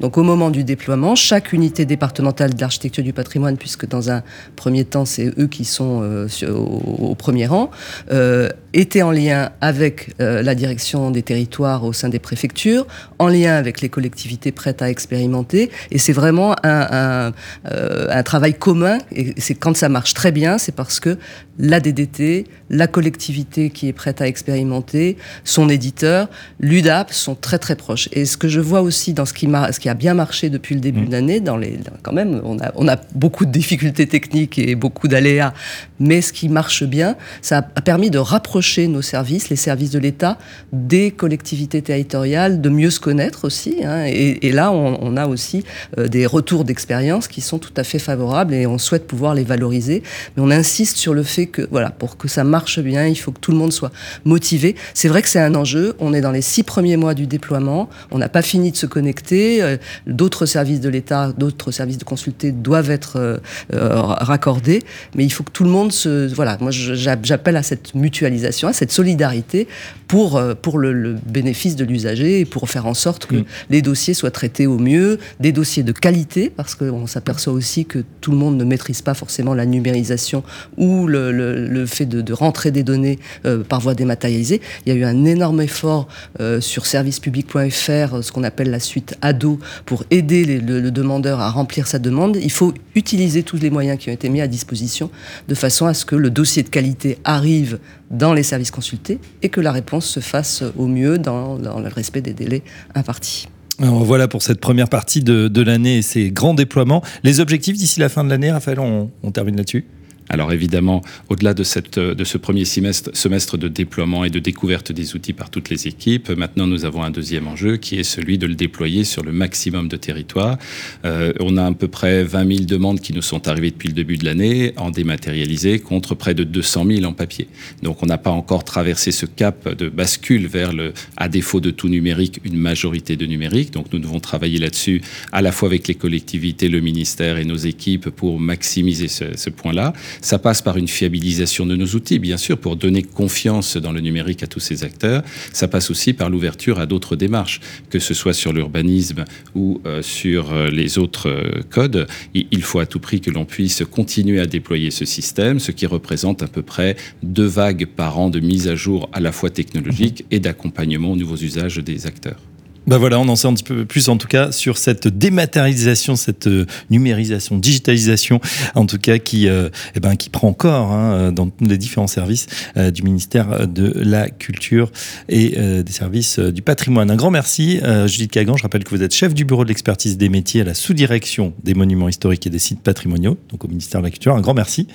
donc au moment du déploiement, chaque unité départementale d'architecture du patrimoine, puisque dans un premier temps c'est eux qui sont euh, au, au, premier rang, euh, était en lien avec euh, la direction des territoires au sein des préfectures, en lien avec les collectivités prêtes à expérimenter. Et c'est vraiment un, un, euh, un, travail commun. Et c'est quand ça marche très bien, c'est parce que la DDT, la collectivité qui est prête à expérimenter, son éditeur, l'UDAP sont très très proches. Et ce que je vois aussi dans ce qui, ce qui a bien marché depuis le début mmh. de l'année, dans les, quand même, on a, on a beaucoup de difficultés techniques et beaucoup d'aléas, mais ce qui marche bien, ça a permis de rapprocher nos services, les services de l'État, des collectivités territoriales, de mieux se connaître aussi. Hein, et, là, on, a aussi euh, des retours d'expérience qui sont tout à fait favorables et on souhaite pouvoir les valoriser. Mais on insiste sur le fait que, voilà, pour que ça marche bien, il faut que tout le monde soit motivé. C'est vrai que c'est un enjeu. On est dans les six premiers mois du déploiement. On n'a pas fini de se connecter. Euh, d'autres services de l'État, d'autres services de consulté doivent être euh, raccordés. Mais il faut que tout le monde se, voilà, moi j'appelle à cette mutualisation à cette solidarité pour, euh, pour le, le bénéfice de l'usager et pour faire en sorte que mmh. les dossiers soient traités au mieux, des dossiers de qualité, parce qu'on s'aperçoit aussi que tout le monde ne maîtrise pas forcément la numérisation ou le, le, le fait de, de, rentrer des données euh, par voie dématérialisée. Il y a eu un énorme effort euh, sur servicepublic.fr, ce qu'on appelle la suite ADO, pour aider les, le, le demandeur à remplir sa demande. Il faut utiliser tous les moyens qui ont été mis à disposition de façon à ce que le dossier de qualité arrive dans les services consultés et que la réponse se fasse au mieux dans, dans le respect des délais impartis. Voilà pour cette première partie de, de l'année et ces grands déploiements. Les objectifs d'ici la fin de l'année, Raphaël, on termine là-dessus? Alors évidemment, au-delà de, de ce premier semestre, de déploiement et de découverte des outils par toutes les équipes, maintenant nous avons un deuxième enjeu qui est celui de le déployer sur le maximum de territoires. Euh, on a à peu près 20 000 demandes qui nous sont arrivées depuis le début de l'année en dématérialisé contre près de 200 000 en papier. Donc on n'a pas encore traversé ce cap de bascule vers le, à défaut de tout numérique, une majorité de numérique. Donc nous devons travailler là-dessus à la fois avec les collectivités, le ministère et nos équipes pour maximiser ce point-là. Ça passe par une fiabilisation de nos outils, bien sûr, pour donner confiance dans le numérique à tous ces acteurs. Ça passe aussi par l'ouverture à d'autres démarches, que ce soit sur l'urbanisme ou euh, sur euh, les autres euh, codes. Il faut à tout prix que l'on puisse continuer à déployer ce système, ce qui représente à peu près deux vagues par an de mise à jour à la fois technologique et d'accompagnement aux nouveaux usages des acteurs. Bah voilà, on en sait un petit peu plus en tout cas sur cette dématérialisation, cette euh, numérisation, digitalisation, en tout cas qui, euh, eh ben, qui prend corps hein, dans les différents services euh, du ministère de la Culture et des services du patrimoine. Un grand merci, Judith Kagan. Je rappelle que vous êtes chef du bureau de l'expertise des métiers à la sous-direction des monuments historiques et des sites patrimoniaux, donc au ministère de la Culture. Un grand merci.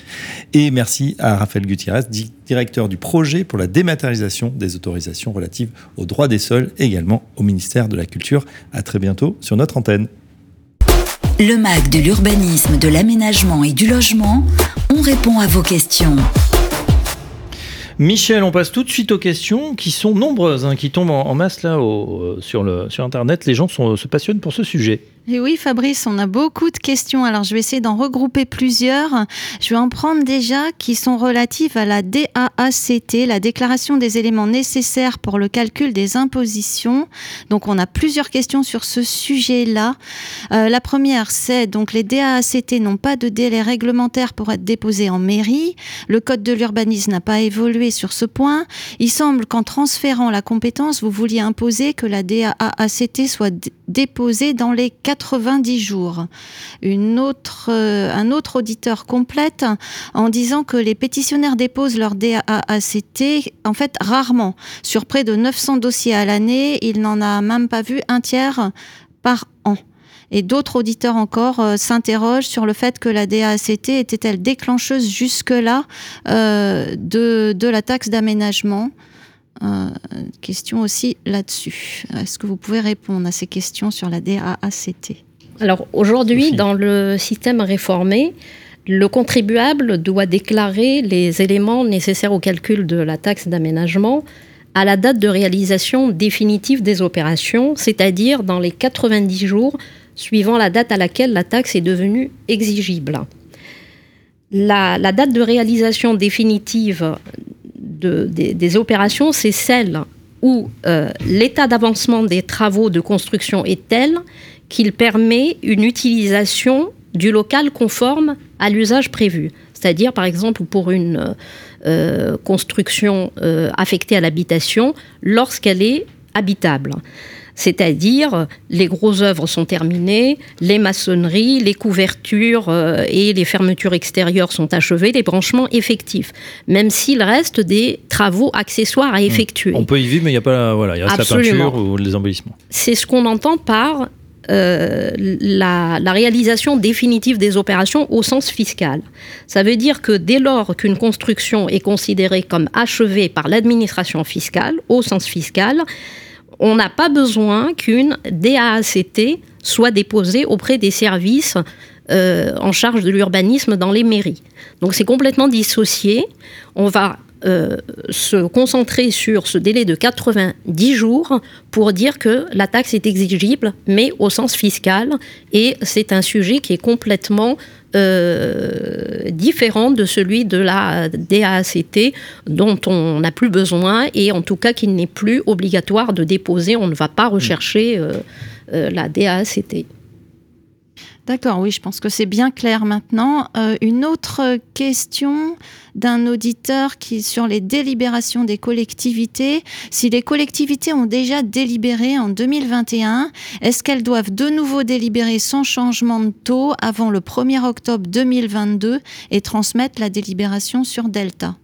Et merci à Raphaël Gutiérrez, directeur du projet pour la dématérialisation des autorisations relatives aux droits des sols, également au ministère de la Culture. À très bientôt sur notre antenne. Le MAC de l'urbanisme, de l'aménagement et du logement, on répond à vos questions. Michel, on passe tout de suite aux questions qui sont nombreuses, hein, qui tombent en, masse là sur, le, sur Internet. Les gens se passionnent pour ce sujet. Et oui, Fabrice, on a beaucoup de questions. Alors, je vais essayer d'en regrouper plusieurs. Je vais en prendre déjà qui sont relatives à la DAACT, la déclaration des éléments nécessaires pour le calcul des impositions. Donc, on a plusieurs questions sur ce sujet-là. Euh, la première, c'est donc les DAACT n'ont pas de délai réglementaire pour être déposés en mairie. Le code de l'urbanisme n'a pas évolué sur ce point. Il semble qu'en transférant la compétence, vous vouliez imposer que la DAACT soit déposée dans les 90 jours. Euh, un autre auditeur complète en disant que les pétitionnaires déposent leur DAACT en fait rarement. Sur près de 900 dossiers à l'année, il n'en a même pas vu un tiers par an. Et d'autres auditeurs encore euh, s'interrogent sur le fait que la DAACT était-elle déclencheuse jusque-là euh, de, la taxe d'aménagement question aussi là-dessus. Est-ce que vous pouvez répondre à ces questions sur la DAACT Alors aujourd'hui, dans le système réformé, le contribuable doit déclarer les éléments nécessaires au calcul de la taxe d'aménagement à la date de réalisation définitive des opérations, c'est-à-dire dans les 90 jours suivant la date à laquelle la taxe est devenue exigible. La, la date de réalisation définitive des, opérations, c'est celle où euh, l'état d'avancement des travaux de construction est tel qu'il permet une utilisation du local conforme à l'usage prévu. C'est-à-dire, par exemple, pour une euh, construction euh, affectée à l'habitation, lorsqu'elle est habitable c'est-à-dire les grosses œuvres sont terminées, les maçonneries, les couvertures euh, et les fermetures extérieures sont achevées, les branchements effectifs, même s'il reste des travaux accessoires à hmm. effectuer. On peut y vivre, mais il n'y a pas voilà, il reste la peinture ou les embellissements. C'est ce qu'on entend par euh, la, la, réalisation définitive des opérations au sens fiscal. Ça veut dire que dès lors qu'une construction est considérée comme achevée par l'administration fiscale, au sens fiscal, on n'a pas besoin qu'une DAACT soit déposée auprès des services euh, en charge de l'urbanisme dans les mairies. Donc c'est complètement dissocié. On va euh, se concentrer sur ce délai de 90 jours pour dire que la taxe est exigible, mais au sens fiscal. Et c'est un sujet qui est complètement euh, différent de celui de la DACT dont on n'a plus besoin et en tout cas qu'il n'est plus obligatoire de déposer. On ne va pas rechercher euh, la DACT. D'accord, oui, je pense que c'est bien clair maintenant. Euh, une autre question d'un auditeur qui sur les délibérations des collectivités. Si les collectivités ont déjà délibéré en 2021, est-ce qu'elles doivent de nouveau délibérer sans changement de taux avant le 1er octobre 2022 et transmettre la délibération sur Delta?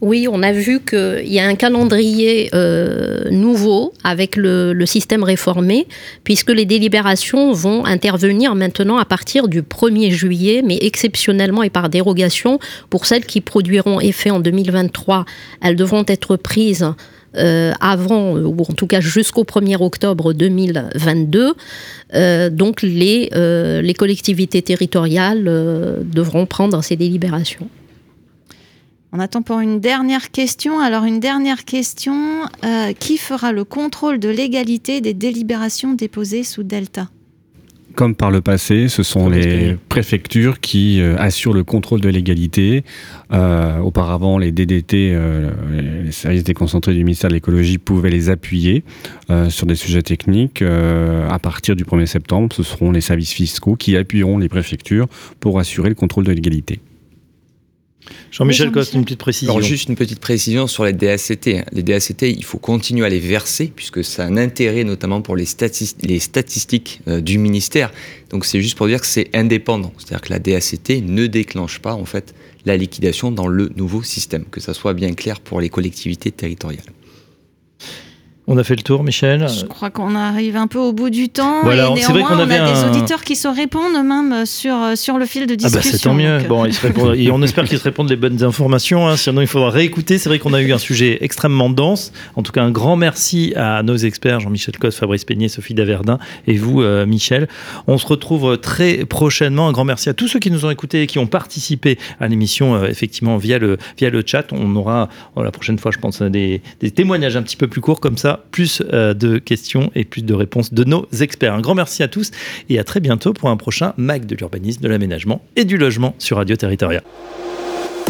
Oui, on a vu qu'il y a un calendrier euh, nouveau avec le, système réformé, puisque les délibérations vont intervenir maintenant à partir du 1er juillet, mais exceptionnellement et par dérogation. Pour celles qui produiront effet en 2023, elles devront être prises euh, avant, ou en tout cas jusqu'au 1er octobre 2022. Euh, donc les collectivités territoriales devront prendre ces délibérations. On attend pour une dernière question. Alors une dernière question, euh, qui fera le contrôle de légalité des délibérations déposées sous Delta? Comme par le passé, ce sont les préfectures qui euh, assurent le contrôle de légalité. Euh, auparavant, les DDT, les services déconcentrés du ministère de l'écologie, pouvaient les appuyer sur des sujets techniques. à partir du 1er septembre, ce seront les services fiscaux qui appuieront les préfectures pour assurer le contrôle de légalité. Jean-Michel Coste, une petite précision. Alors juste une petite précision sur les DACT. Les DACT, il faut continuer à les verser puisque ça a un intérêt notamment pour les, les statistiques euh, du ministère. Donc c'est juste pour dire que c'est indépendant. C'est-à-dire que la DACT ne déclenche pas en fait la liquidation dans le nouveau système, que ça soit bien clair pour les collectivités territoriales. On a fait le tour, Michel. Je crois qu'on arrive un peu au bout du temps. Voilà, c'est vrai qu'on a des auditeurs qui se répondent même sur, sur le fil de discussion. Ah bah c'est tant mieux. Euh. Bon, ils se répondent, et on espère qu'ils se répondent les bonnes informations. Hein, sinon, il faudra réécouter. C'est vrai qu'on a eu un sujet extrêmement dense. En tout cas, un grand merci à nos experts, Jean-Michel Cos, Fabrice Peignet, Sophie Daverdin et vous, euh, Michel. On se retrouve très prochainement. Un grand merci à tous ceux qui nous ont écoutés et qui ont participé à l'émission, euh, effectivement, via le, via le chat. On aura la prochaine fois, je pense, des, des témoignages un petit peu plus courts comme ça plus euh, de questions et plus de réponses de nos experts. Un grand merci à tous et à très bientôt pour un prochain MAG de l'urbanisme, de l'aménagement et du logement sur Radio Territoria.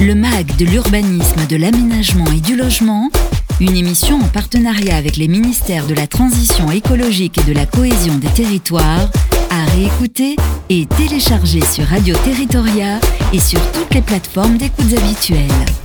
Le MAG de l'urbanisme, de l'aménagement et du logement, une émission en partenariat avec les ministères de la Transition écologique et de la cohésion des territoires, à réécouter et télécharger sur Radio Territoria et sur toutes les plateformes d'écoute habituelles.